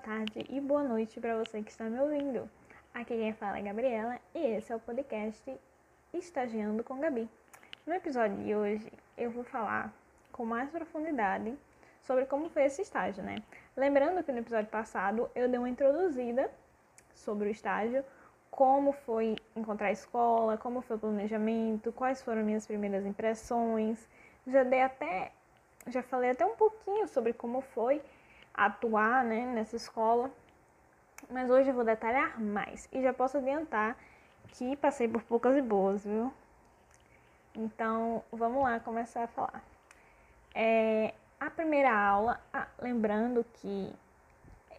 tarde e boa noite para você que está me ouvindo. Aqui quem fala é Gabriela e esse é o podcast Estagiando com Gabi. No episódio de hoje eu vou falar com mais profundidade sobre como foi esse estágio, né? Lembrando que no episódio passado eu dei uma introduzida sobre o estágio, como foi encontrar a escola, como foi o planejamento, quais foram minhas primeiras impressões. Já dei até, já falei até um pouquinho sobre como foi atuar né, nessa escola. Mas hoje eu vou detalhar mais. E já posso adiantar que passei por poucas e boas, viu? Então, vamos lá começar a falar. É, a primeira aula, ah, lembrando que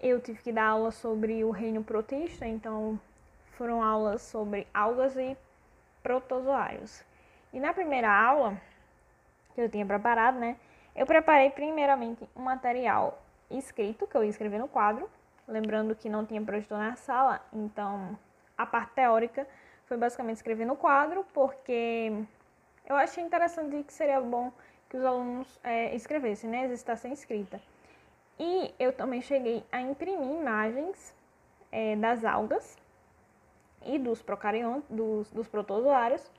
eu tive que dar aula sobre o reino protista, então foram aulas sobre algas e protozoários. E na primeira aula, que eu tinha preparado, né, eu preparei primeiramente um material escrito, que eu ia escrever no quadro, lembrando que não tinha projetor na sala, então a parte teórica foi basicamente escrever no quadro, porque eu achei interessante que seria bom que os alunos é, escrevessem, né, sem escrita. E eu também cheguei a imprimir imagens é, das algas e dos procariontes, dos, dos protozoários,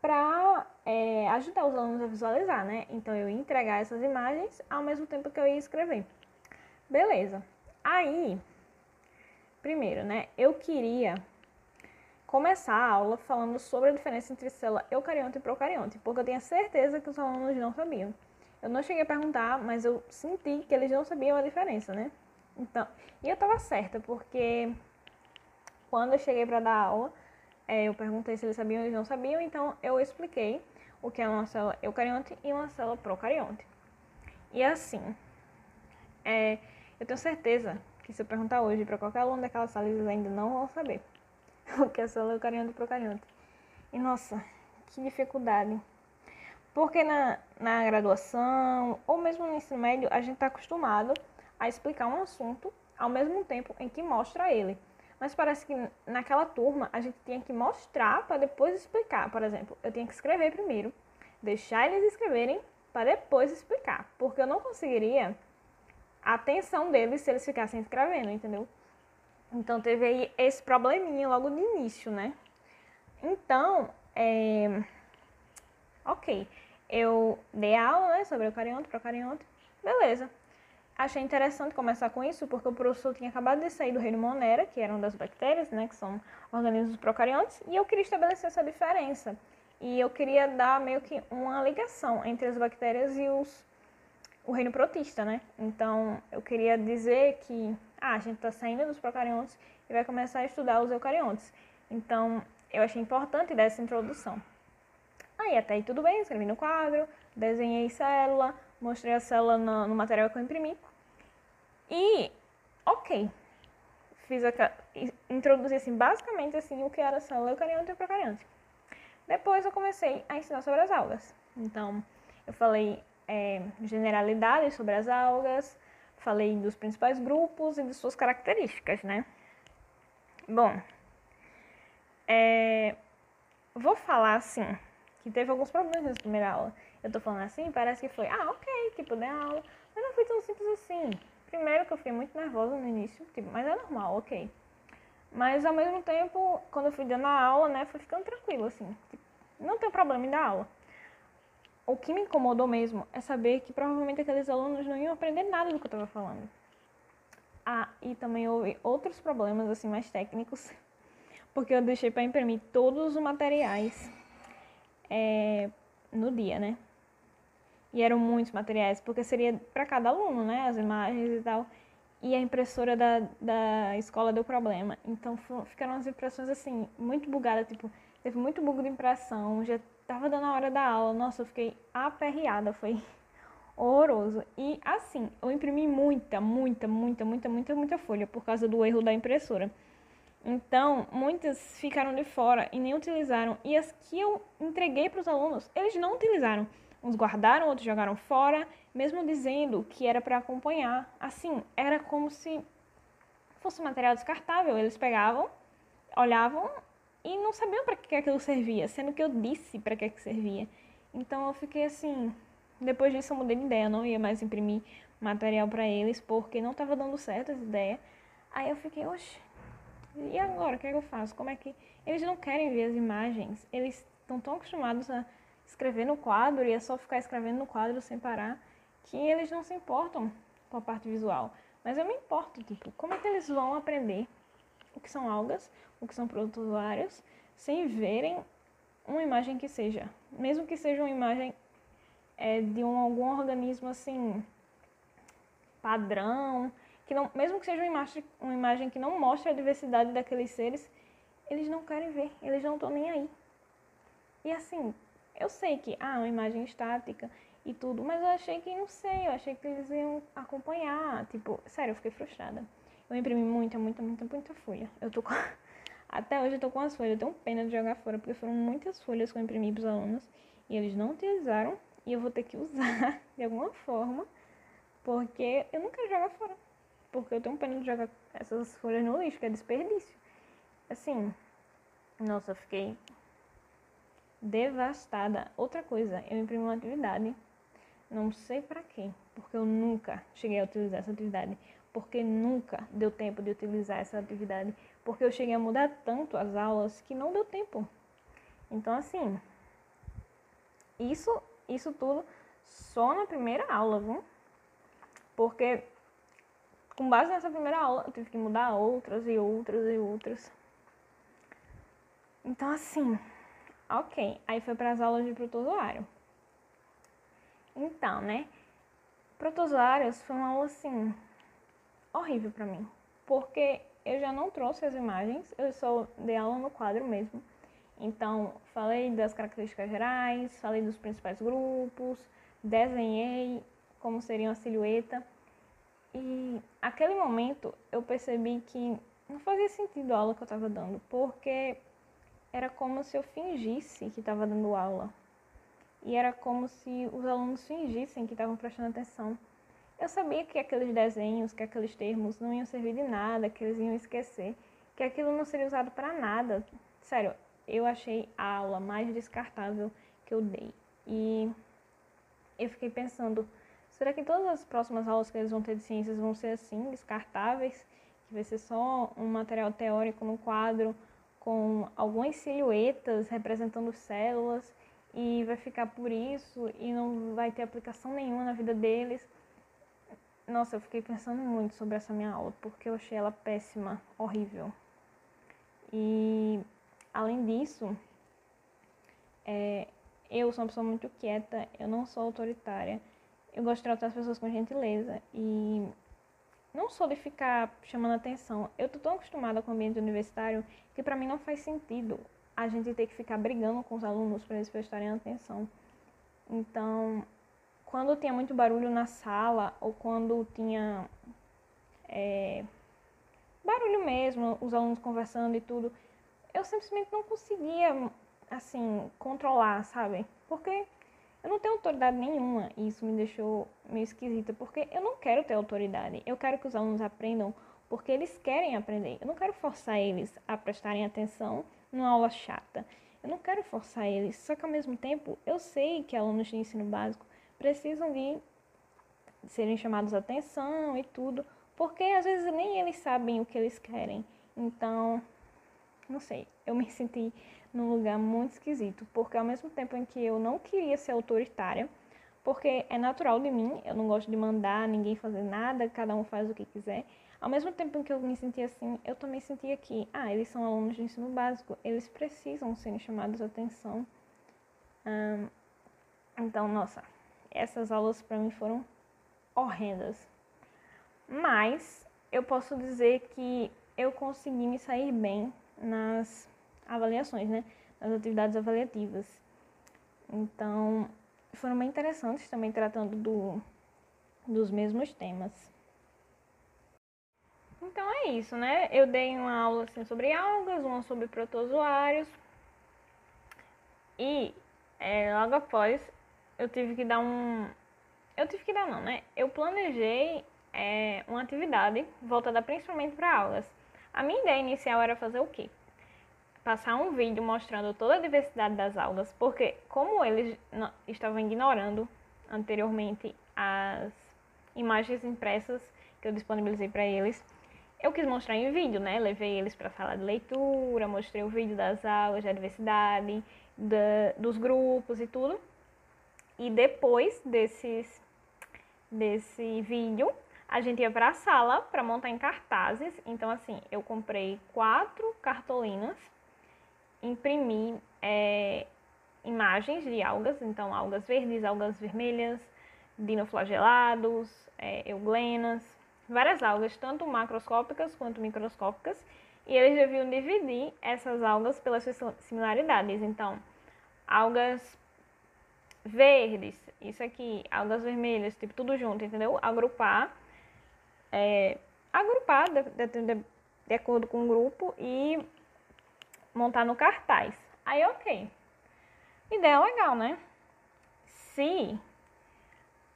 para é, ajudar os alunos a visualizar, né? Então eu ia entregar essas imagens ao mesmo tempo que eu ia escrever. Beleza. Aí, primeiro, né, eu queria começar a aula falando sobre a diferença entre célula eucarionte e procarionte, porque eu tinha certeza que os alunos não sabiam. Eu não cheguei a perguntar, mas eu senti que eles não sabiam a diferença, né? Então, e eu estava certa, porque quando eu cheguei para dar aula, é, eu perguntei se eles sabiam, eles não sabiam, então eu expliquei o que é uma célula eucarionte e uma célula procarionte. E assim, é, eu tenho certeza que se eu perguntar hoje para qualquer aluno daquela sala, eles ainda não vão saber o que é célula eucarionte e procarionte. E nossa, que dificuldade. Porque na, na graduação, ou mesmo no ensino médio, a gente está acostumado a explicar um assunto ao mesmo tempo em que mostra ele. Mas parece que naquela turma a gente tinha que mostrar para depois explicar. Por exemplo, eu tinha que escrever primeiro, deixar eles escreverem para depois explicar. Porque eu não conseguiria a atenção deles se eles ficassem escrevendo, entendeu? Então teve aí esse probleminha logo de início, né? Então, é... ok, eu dei aula né, sobre eucarionte, procarionte, beleza. Achei interessante começar com isso, porque o professor tinha acabado de sair do reino Monera, que eram das bactérias, né, que são organismos procariontes, e eu queria estabelecer essa diferença. E eu queria dar meio que uma ligação entre as bactérias e os o reino protista, né? Então, eu queria dizer que ah, a gente está saindo dos procariontes e vai começar a estudar os eucariontes. Então, eu achei importante dar essa introdução. Aí, até aí tudo bem, escrevi no quadro, desenhei célula, mostrei a célula no, no material que eu imprimi. E, ok, fiz a, introduzi assim, basicamente assim, o que era célula eucarionte e procarionte. Depois eu comecei a ensinar sobre as algas. Então, eu falei é, generalidades sobre as algas, falei dos principais grupos e de suas características, né? Bom, é, vou falar assim, que teve alguns problemas nessa primeira aula. Eu tô falando assim, parece que foi, ah, ok, tipo, dei aula, mas não foi tão simples assim. Primeiro que eu fiquei muito nervosa no início, tipo, mas é normal, ok. Mas ao mesmo tempo, quando eu fui dando a aula, né, foi ficando tranquilo, assim. Tipo, não tem problema em dar aula o que me incomodou mesmo é saber que provavelmente aqueles alunos não iam aprender nada do que eu estava falando. Ah, e também houve outros problemas assim mais técnicos, porque eu deixei para imprimir todos os materiais é, no dia, né? E eram muitos materiais, porque seria para cada aluno, né? As imagens e tal. E a impressora da, da escola deu problema. Então ficaram as impressões assim, muito bugadas, tipo, teve muito bug de impressão, já tava dando a hora da aula, nossa, eu fiquei aperreada, foi horroroso. E assim, eu imprimi muita, muita, muita, muita, muita, muita folha por causa do erro da impressora. Então, muitas ficaram de fora e nem utilizaram. E as que eu entreguei para os alunos, eles não utilizaram. Uns guardaram, outros jogaram fora, mesmo dizendo que era para acompanhar. Assim, era como se fosse material descartável. Eles pegavam, olhavam e não sabiam para que aquilo servia, sendo que eu disse para que, que servia. Então eu fiquei assim. Depois disso eu mudei de ideia, eu não ia mais imprimir material para eles porque não estava dando certo essa ideia. Aí eu fiquei, oxe, e agora? O que, é que eu faço? Como é que. Eles não querem ver as imagens, eles estão tão acostumados a escrever no quadro e é só ficar escrevendo no quadro sem parar que eles não se importam com a parte visual. Mas eu me importo, tipo, como é que eles vão aprender o que são algas, o que são protozoários, sem verem uma imagem que seja, mesmo que seja uma imagem é, de um, algum organismo assim padrão, que não, mesmo que seja uma imagem, uma imagem que não mostre a diversidade daqueles seres, eles não querem ver, eles não estão nem aí. E assim, eu sei que ah, uma imagem estática e tudo, mas eu achei que não sei, eu achei que eles iam acompanhar, tipo, sério, eu fiquei frustrada. Eu imprimi muita, muita, muita, muita folha. Eu tô com até hoje eu tô com as folhas, eu tenho pena de jogar fora, porque foram muitas folhas que eu imprimi para os alunos e eles não utilizaram e eu vou ter que usar de alguma forma, porque eu não quero jogar fora. Porque eu tenho pena de jogar essas folhas no lixo, que é desperdício. Assim, nossa, eu fiquei devastada. Outra coisa, eu imprimi uma atividade, não sei para quê, porque eu nunca cheguei a utilizar essa atividade, porque nunca deu tempo de utilizar essa atividade, porque eu cheguei a mudar tanto as aulas que não deu tempo. Então, assim, isso, isso tudo só na primeira aula, viu? Porque com base nessa primeira aula, eu tive que mudar outras e outras e outras. Então, assim, ok. Aí foi para as aulas de protozoário. Então, né? Protozoários foi uma aula, assim, horrível para mim. Porque eu já não trouxe as imagens, eu só dei aula no quadro mesmo. Então, falei das características gerais, falei dos principais grupos, desenhei como seria uma silhueta. E aquele momento eu percebi que não fazia sentido a aula que eu estava dando, porque era como se eu fingisse que estava dando aula. E era como se os alunos fingissem que estavam prestando atenção. Eu sabia que aqueles desenhos, que aqueles termos não iam servir de nada, que eles iam esquecer, que aquilo não seria usado para nada. Sério, eu achei a aula mais descartável que eu dei. E eu fiquei pensando, será que todas as próximas aulas que eles vão ter de ciências vão ser assim, descartáveis? Que vai ser só um material teórico no quadro com algumas silhuetas representando células e vai ficar por isso e não vai ter aplicação nenhuma na vida deles. Nossa, eu fiquei pensando muito sobre essa minha aula, porque eu achei ela péssima, horrível. E além disso, é, eu sou uma pessoa muito quieta, eu não sou autoritária, eu gosto de tratar as pessoas com gentileza e não sou de ficar chamando atenção. Eu tô tão acostumada com o ambiente universitário que para mim não faz sentido a gente ter que ficar brigando com os alunos para eles prestarem atenção. Então, quando tinha muito barulho na sala ou quando tinha é, barulho mesmo, os alunos conversando e tudo, eu simplesmente não conseguia, assim, controlar, sabe? Porque eu não tenho autoridade nenhuma e isso me deixou meio esquisita, porque eu não quero ter autoridade. Eu quero que os alunos aprendam porque eles querem aprender. Eu não quero forçar eles a prestarem atenção numa aula chata. Eu não quero forçar eles, só que ao mesmo tempo eu sei que alunos de ensino básico precisam de serem chamados a atenção e tudo, porque às vezes nem eles sabem o que eles querem. Então, não sei, eu me senti num lugar muito esquisito, porque ao mesmo tempo em que eu não queria ser autoritária, porque é natural de mim, eu não gosto de mandar ninguém fazer nada, cada um faz o que quiser. Ao mesmo tempo em que eu me sentia assim, eu também sentia que, ah, eles são alunos de ensino básico, eles precisam ser chamados a atenção. então, nossa, essas aulas para mim foram horrendas. Mas eu posso dizer que eu consegui me sair bem nas avaliações, né? Nas atividades avaliativas. Então, foram bem interessantes também tratando do, dos mesmos temas. Então é isso, né? Eu dei uma aula assim, sobre algas, uma sobre protozoários. E é, logo após eu tive que dar um. Eu tive que dar não, né? Eu planejei é, uma atividade voltada principalmente para algas. A minha ideia inicial era fazer o quê? Passar um vídeo mostrando toda a diversidade das algas, porque como eles estavam ignorando anteriormente as imagens impressas que eu disponibilizei para eles. Eu quis mostrar em vídeo, né? Levei eles para a sala de leitura, mostrei o vídeo das aulas de diversidade, da, dos grupos e tudo. E depois desses, desse vídeo, a gente ia para a sala para montar em cartazes. Então, assim, eu comprei quatro cartolinas, imprimi é, imagens de algas, então algas verdes, algas vermelhas, dinoflagelados, é, euglenas, várias algas, tanto macroscópicas quanto microscópicas, e eles deviam dividir essas algas pelas suas similaridades. Então, algas verdes, isso aqui, algas vermelhas, tipo tudo junto, entendeu? Agrupar, é, agrupar de, de, de, acordo com o grupo e montar no cartaz. Aí, ok. Ideia legal, né? Se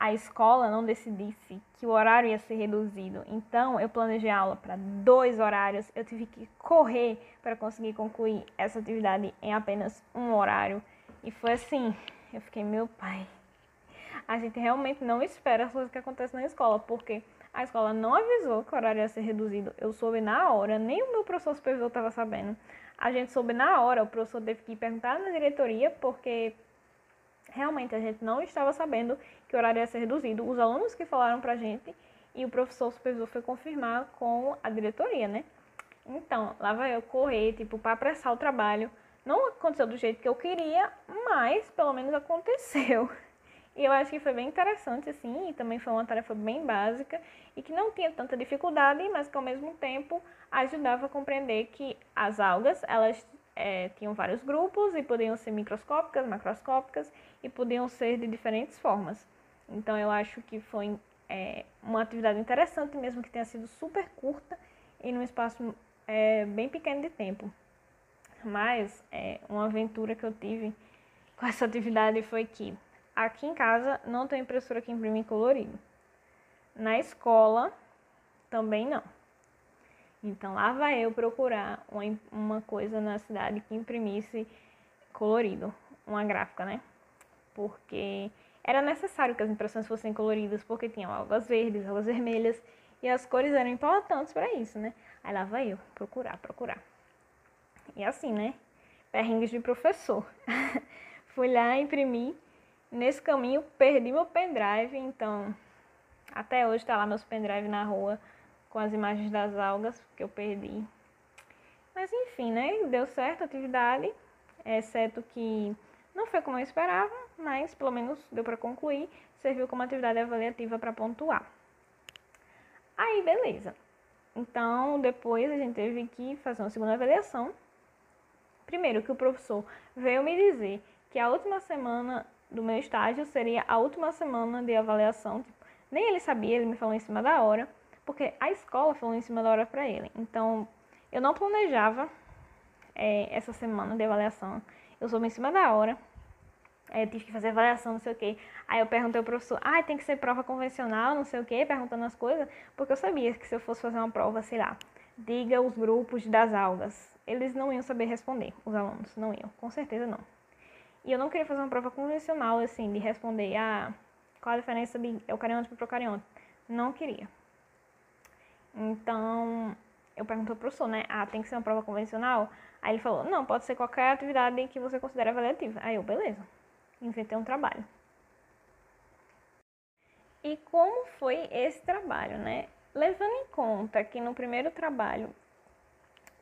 a escola não decidisse que o horário ia ser reduzido, então eu planejei a aula para dois horários, eu tive que correr para conseguir concluir essa atividade em apenas um horário. E foi assim, eu fiquei, meu pai, a gente realmente não espera as coisas que acontecem na escola, porque a escola não avisou que o horário ia ser reduzido. Eu soube na hora, nem o meu professor supervisor estava sabendo. A gente soube na hora, o professor teve que perguntar na diretoria, porque realmente a gente não estava sabendo que o horário ia ser reduzido. Os alunos que falaram pra gente e o professor supervisor foi confirmar com a diretoria, né? Então, lá vai eu correr, tipo, para apressar o trabalho. Não aconteceu do jeito que eu queria, mas pelo menos aconteceu. E eu acho que foi bem interessante, assim, e também foi uma tarefa bem básica e que não tinha tanta dificuldade, mas que ao mesmo tempo ajudava a compreender que as algas, elas é, tinham vários grupos e podiam ser microscópicas, macroscópicas e podiam ser de diferentes formas. Então eu acho que foi é, uma atividade interessante, mesmo que tenha sido super curta e num espaço é, bem pequeno de tempo. Mas é, uma aventura que eu tive com essa atividade foi que aqui em casa não tem impressora que imprime colorido. Na escola também não. Então lá vai eu procurar uma, uma coisa na cidade que imprimisse colorido, uma gráfica, né? Porque era necessário que as impressões fossem coloridas, porque tinham algas verdes, algas vermelhas, e as cores eram importantes para isso, né? Aí lá vai eu procurar, procurar. E assim, né? Perrengues de professor. Fui lá, imprimi. Nesse caminho, perdi meu pendrive, então até hoje tá lá meus pendrive na rua com as imagens das algas que eu perdi. Mas enfim, né? Deu certo a atividade, exceto que não foi como eu esperava, mas pelo menos deu para concluir, serviu como atividade avaliativa para pontuar. Aí, beleza. Então, depois a gente teve que fazer uma segunda avaliação. Primeiro, que o professor veio me dizer que a última semana do meu estágio seria a última semana de avaliação. Tipo, nem ele sabia, ele me falou em cima da hora porque a escola falou em cima da hora para ele. Então, eu não planejava é, essa semana de avaliação. Eu soube em cima da hora. É, tive que fazer avaliação, não sei o quê. Aí eu perguntei ao professor, ah, tem que ser prova convencional, não sei o quê, perguntando as coisas, porque eu sabia que se eu fosse fazer uma prova, sei lá, diga os grupos das algas, eles não iam saber responder, os alunos, não iam, com certeza não. E eu não queria fazer uma prova convencional, assim, de responder, ah, qual a diferença de eucarionte para procarionte. Não queria. Então, eu perguntei pro professor, né? Ah, tem que ser uma prova convencional? Aí ele falou, não, pode ser qualquer atividade que você considere avaliativa. Aí eu, beleza. Inventei um trabalho. E como foi esse trabalho, né? Levando em conta que no primeiro trabalho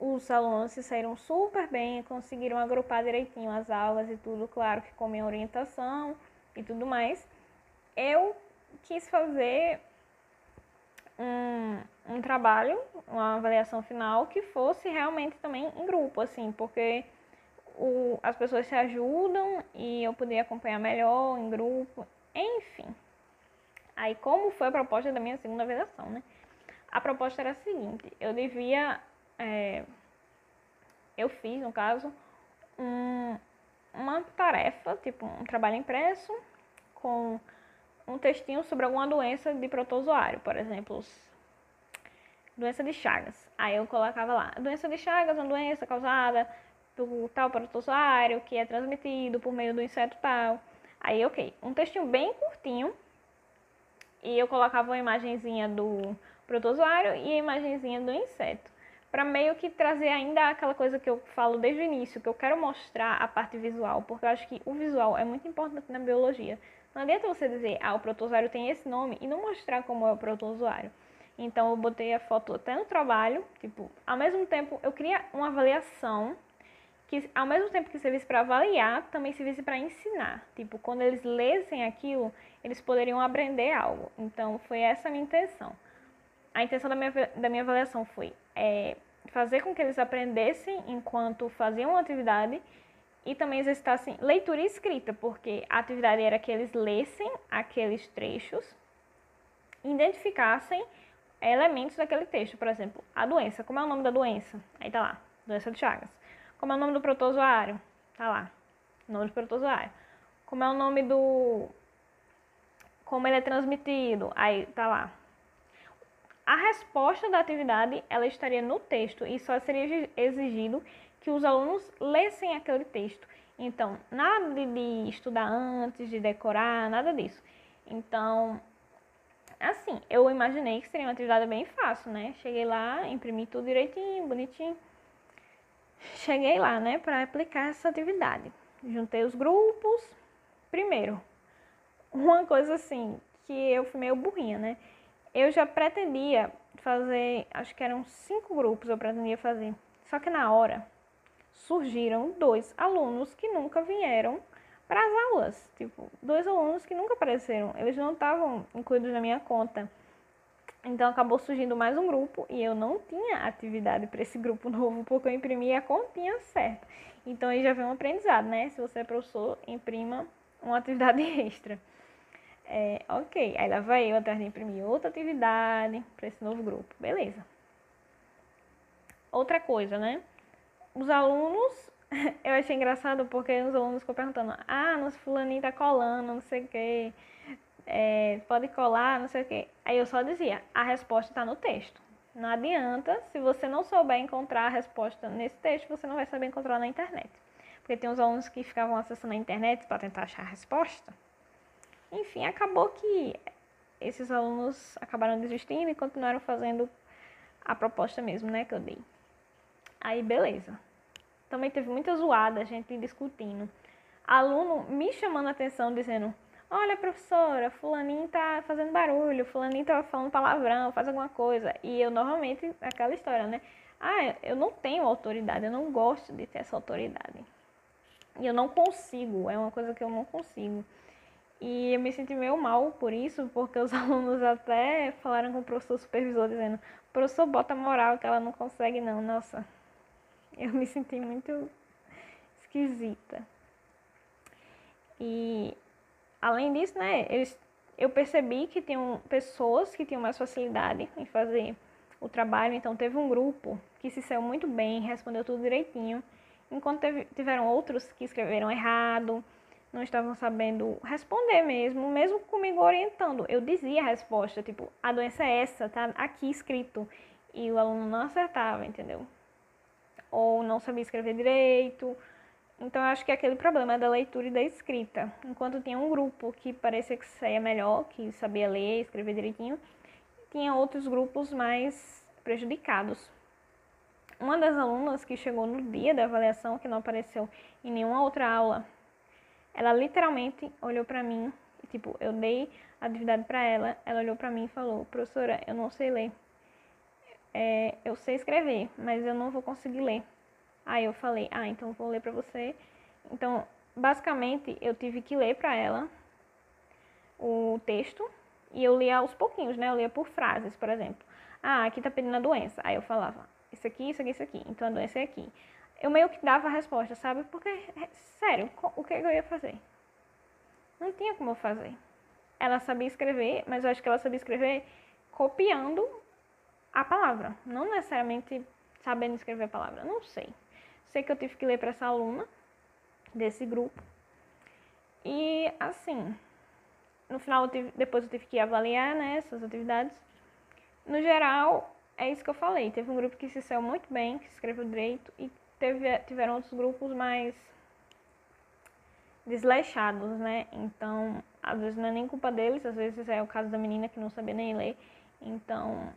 os alunos se saíram super bem, conseguiram agrupar direitinho as aulas e tudo, claro que com minha orientação e tudo mais, eu quis fazer um, um trabalho, uma avaliação final que fosse realmente também em grupo, assim, porque o, as pessoas se ajudam e eu poder acompanhar melhor em grupo, enfim. Aí, como foi a proposta da minha segunda avaliação, né? A proposta era a seguinte: eu devia. É, eu fiz, no caso, um, uma tarefa, tipo um trabalho impresso, com um textinho sobre alguma doença de protozoário, por exemplo, doença de Chagas. Aí eu colocava lá, doença de Chagas é uma doença causada por tal protozoário que é transmitido por meio do inseto tal. Aí, ok, um textinho bem curtinho e eu colocava uma imagenzinha do protozoário e a imagenzinha do inseto. Para meio que trazer ainda aquela coisa que eu falo desde o início, que eu quero mostrar a parte visual, porque eu acho que o visual é muito importante na biologia. Não adianta você dizer, ah, o protozoário tem esse nome e não mostrar como é o protozoário. Então eu botei a foto até no trabalho, tipo, ao mesmo tempo eu queria uma avaliação que ao mesmo tempo que servisse para avaliar, também servisse para ensinar. Tipo, quando eles lessem aquilo, eles poderiam aprender algo. Então, foi essa a minha intenção. A intenção da minha, da minha avaliação foi é, fazer com que eles aprendessem enquanto faziam uma atividade e também exercitassem leitura e escrita, porque a atividade era que eles lessem aqueles trechos, identificassem elementos daquele texto. Por exemplo, a doença. Como é o nome da doença? Aí tá lá, doença de Chagas. Como é o nome do protozoário? Tá lá. Nome do protozoário. Como é o nome do. Como ele é transmitido? Aí tá lá. A resposta da atividade ela estaria no texto e só seria exigido que os alunos lessem aquele texto. Então, nada de, estudar antes, de decorar, nada disso. Então, assim, eu imaginei que seria uma atividade bem fácil, né? Cheguei lá, imprimi tudo direitinho, bonitinho cheguei lá, né, para aplicar essa atividade. Juntei os grupos. Primeiro, uma coisa assim, que eu fui meio burrinha, né? Eu já pretendia fazer, acho que eram cinco grupos eu pretendia fazer. Só que na hora surgiram dois alunos que nunca vieram para as aulas. Tipo, dois alunos que nunca apareceram. Eles não estavam incluídos na minha conta. Então acabou surgindo mais um grupo e eu não tinha atividade para esse grupo novo porque eu imprimi a continha certa. Então aí já vem um aprendizado, né? Se você é professor, imprima uma atividade extra. É, ok, aí lá vai eu atrás de imprimir outra atividade para esse novo grupo. Beleza. Outra coisa, né? Os alunos, eu achei engraçado porque os alunos ficam perguntando: ah, nosso fulaninho tá colando, não sei o quê é, pode colar, não sei o quê. Aí eu só dizia, a resposta está no texto. Não adianta, se você não souber encontrar a resposta nesse texto, você não vai saber encontrar na internet. Porque tem uns alunos que ficavam acessando a internet para tentar achar a resposta. Enfim, acabou que esses alunos acabaram desistindo e continuaram fazendo a proposta mesmo, né, que eu dei. Aí, beleza. Também teve muita zoada, gente discutindo. Aluno me chamando a atenção, dizendo: Olha, professora, fulaninho tá fazendo barulho, fulaninho tá falando palavrão, faz alguma coisa. E eu normalmente, aquela história, né? Ah, eu não tenho autoridade, eu não gosto de ter essa autoridade. E eu não consigo, é uma coisa que eu não consigo. E eu me senti meio mal por isso, porque os alunos até falaram com o professor supervisor, dizendo: professor, bota moral que ela não consegue, não. Nossa, eu me senti muito esquisita. E além disso, né, eles, eu percebi que tinham pessoas que tinham mais facilidade em fazer o trabalho, então teve um grupo que se saiu muito bem, respondeu tudo direitinho, enquanto teve, tiveram outros que escreveram errado, não estavam sabendo responder mesmo, mesmo comigo orientando. Eu dizia a resposta, tipo, a doença é essa, tá aqui escrito, e o aluno não acertava, entendeu? Ou não sabia escrever direito, então, eu acho que é aquele problema da leitura e da escrita. Enquanto tinha um grupo que parecia que saía melhor, que sabia ler, escrever direitinho, tinha outros grupos mais prejudicados. Uma das alunas que chegou no dia da avaliação, que não apareceu em nenhuma outra aula, ela literalmente olhou para mim, tipo, eu dei a atividade para ela, ela olhou para mim e falou: "Professora, eu não sei ler. É, eu sei escrever, mas eu não vou conseguir ler." Aí eu falei, ah, então vou ler para você. Então, basicamente, eu tive que ler para ela o texto e eu lia aos pouquinhos, né? Eu lia por frases, por exemplo. Ah, aqui tá pedindo a doença. Aí eu falava, isso aqui, isso aqui, isso aqui. Então a doença é aqui. Eu meio que dava a resposta, sabe? Porque, sério, o que eu ia fazer? Não tinha como eu fazer. Ela sabia escrever, mas eu acho que ela sabia escrever copiando a palavra. Não necessariamente sabendo escrever a palavra. Não sei. Sei que eu tive que ler para essa aluna desse grupo. E assim, no final, eu tive, depois eu tive que avaliar né, essas atividades. No geral, é isso que eu falei. Teve um grupo que se saiu muito bem, que escreveu direito, e teve, tiveram outros grupos mais desleixados, né? Então, às vezes não é nem culpa deles, às vezes é o caso da menina que não sabia nem ler. Então,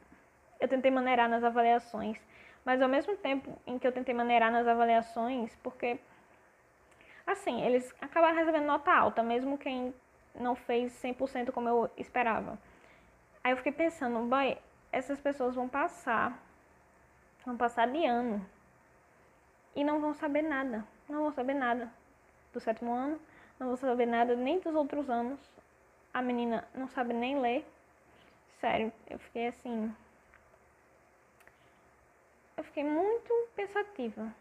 eu tentei maneirar nas avaliações, mas ao mesmo tempo em que eu tentei maneirar nas avaliações, porque assim, eles acabaram recebendo nota alta, mesmo quem não fez 100% como eu esperava. Aí eu fiquei pensando, boy, essas pessoas vão passar, vão passar de ano e não vão saber nada, não vão saber nada do sétimo ano, não vou saber nada nem dos outros anos. A menina não sabe nem ler. Sério, eu fiquei assim. Eu fiquei muito pensativa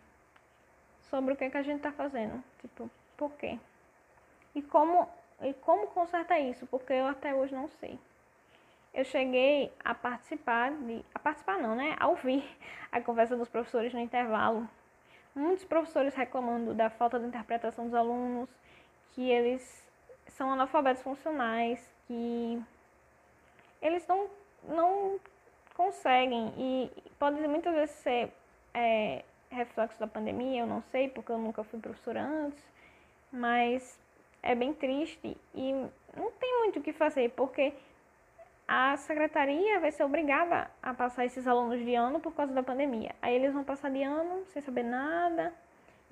sobre o que, é que a gente tá fazendo. Tipo, por quê? E como, e como consertar isso? Porque eu até hoje não sei. Eu cheguei a participar de. A participar não, né? A ouvir a conversa dos professores no intervalo. Muitos professores reclamando da falta de interpretação dos alunos, que eles são analfabetos funcionais, que eles não, não conseguem. E pode muitas vezes ser é, reflexo da pandemia, eu não sei, porque eu nunca fui professora antes, mas é bem triste e não tem muito o que fazer, porque a secretaria vai ser obrigada a passar esses alunos de ano por causa da pandemia. Aí eles vão passar de ano sem saber nada,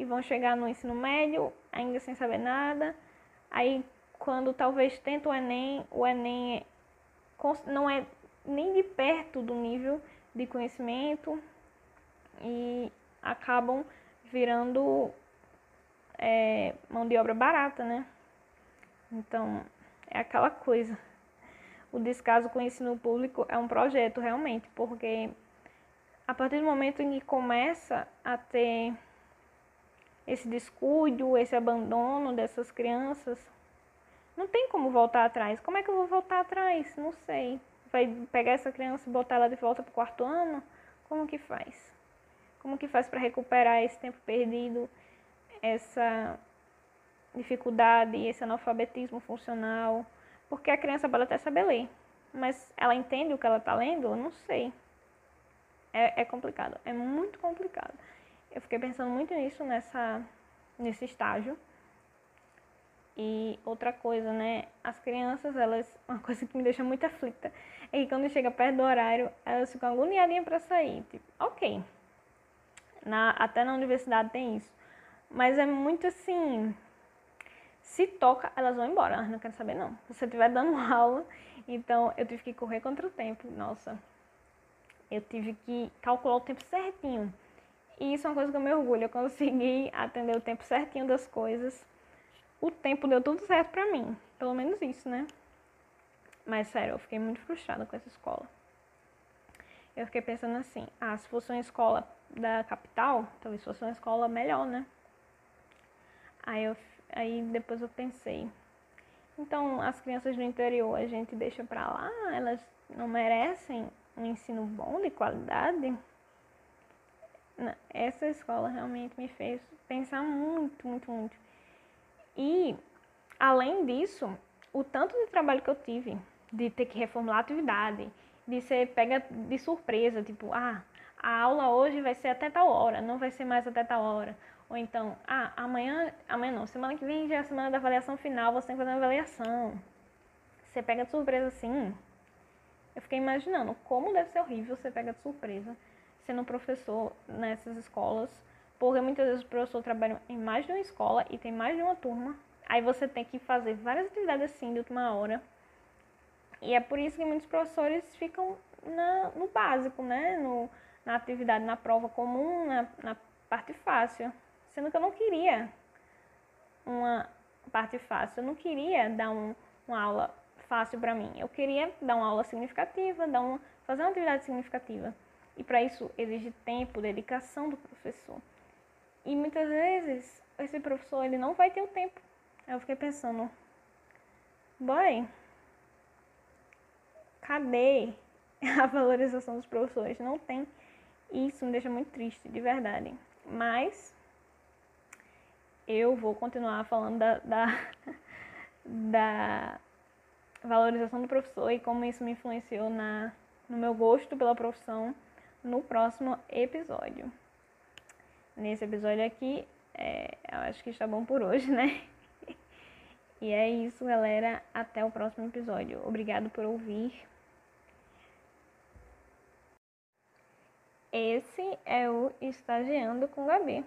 e vão chegar no ensino médio ainda sem saber nada. Aí, quando talvez tenta o Enem, o Enem é, não é nem de perto do nível de conhecimento e acabam virando é, mão de obra barata, né? Então, é aquela coisa. O descaso com o ensino público é um projeto realmente, porque a partir do momento em que começa a ter esse descuido, esse abandono dessas crianças. Não tem como voltar atrás. Como é que eu vou voltar atrás? Não sei. Vai pegar essa criança e botar ela de volta para o quarto ano? Como que faz? Como que faz para recuperar esse tempo perdido, essa dificuldade, esse analfabetismo funcional? Porque a criança pode até saber ler, mas ela entende o que ela está lendo? Eu não sei. É, é complicado, é muito complicado. Eu fiquei pensando muito nisso nessa, nesse estágio. E outra coisa, né? As crianças, elas. Uma coisa que me deixa muito aflita é que quando chega perto do horário, elas ficam agoniadinhas para sair. Tipo, ok. Na, até na universidade tem isso. Mas é muito assim. Se toca, elas vão embora. Elas não querem saber, não. Se você estiver dando aula, então eu tive que correr contra o tempo. Nossa. Eu tive que calcular o tempo certinho. E isso é uma coisa que eu me orgulho. Eu consegui atender o tempo certinho das coisas. O tempo deu tudo certo pra mim. Pelo menos isso, né? Mas sério, eu fiquei muito frustrada com essa escola. Eu fiquei pensando assim, ah, se fosse uma escola da capital, talvez fosse uma escola melhor, né? Aí, eu, aí depois eu pensei, então as crianças do interior a gente deixa pra lá, elas não merecem um ensino bom, de qualidade? essa escola realmente me fez pensar muito, muito, muito. E, além disso, o tanto de trabalho que eu tive, de ter que reformular a atividade, de ser pega de surpresa, tipo, ah, a aula hoje vai ser até tal hora, não vai ser mais até tal hora. Ou então, ah, amanhã, amanhã não, semana que vem já é a semana da avaliação final, você tem que fazer uma avaliação. Você pega de surpresa assim. Eu fiquei imaginando como deve ser horrível você pega de surpresa sendo professor nessas escolas, porque muitas vezes o professor trabalha em mais de uma escola e tem mais de uma turma. Aí você tem que fazer várias atividades assim de última hora. E é por isso que muitos professores ficam na, no básico, né? No, na atividade, na prova comum, na, na parte fácil. Sendo que eu não queria uma parte fácil. Eu não queria dar um, uma aula fácil para mim. Eu queria dar uma aula significativa, dar uma, fazer uma atividade significativa. E para isso exige tempo, dedicação do professor. E muitas vezes esse professor ele não vai ter o tempo. Eu fiquei pensando, boy, cadê a valorização dos professores? Não tem. E isso me deixa muito triste, de verdade. Mas eu vou continuar falando da, da, da valorização do professor e como isso me influenciou na, no meu gosto pela profissão no próximo episódio. Nesse episódio aqui, é, eu acho que está bom por hoje, né? E é isso, galera. Até o próximo episódio. Obrigado por ouvir. Esse é o Estagiando com Gabi.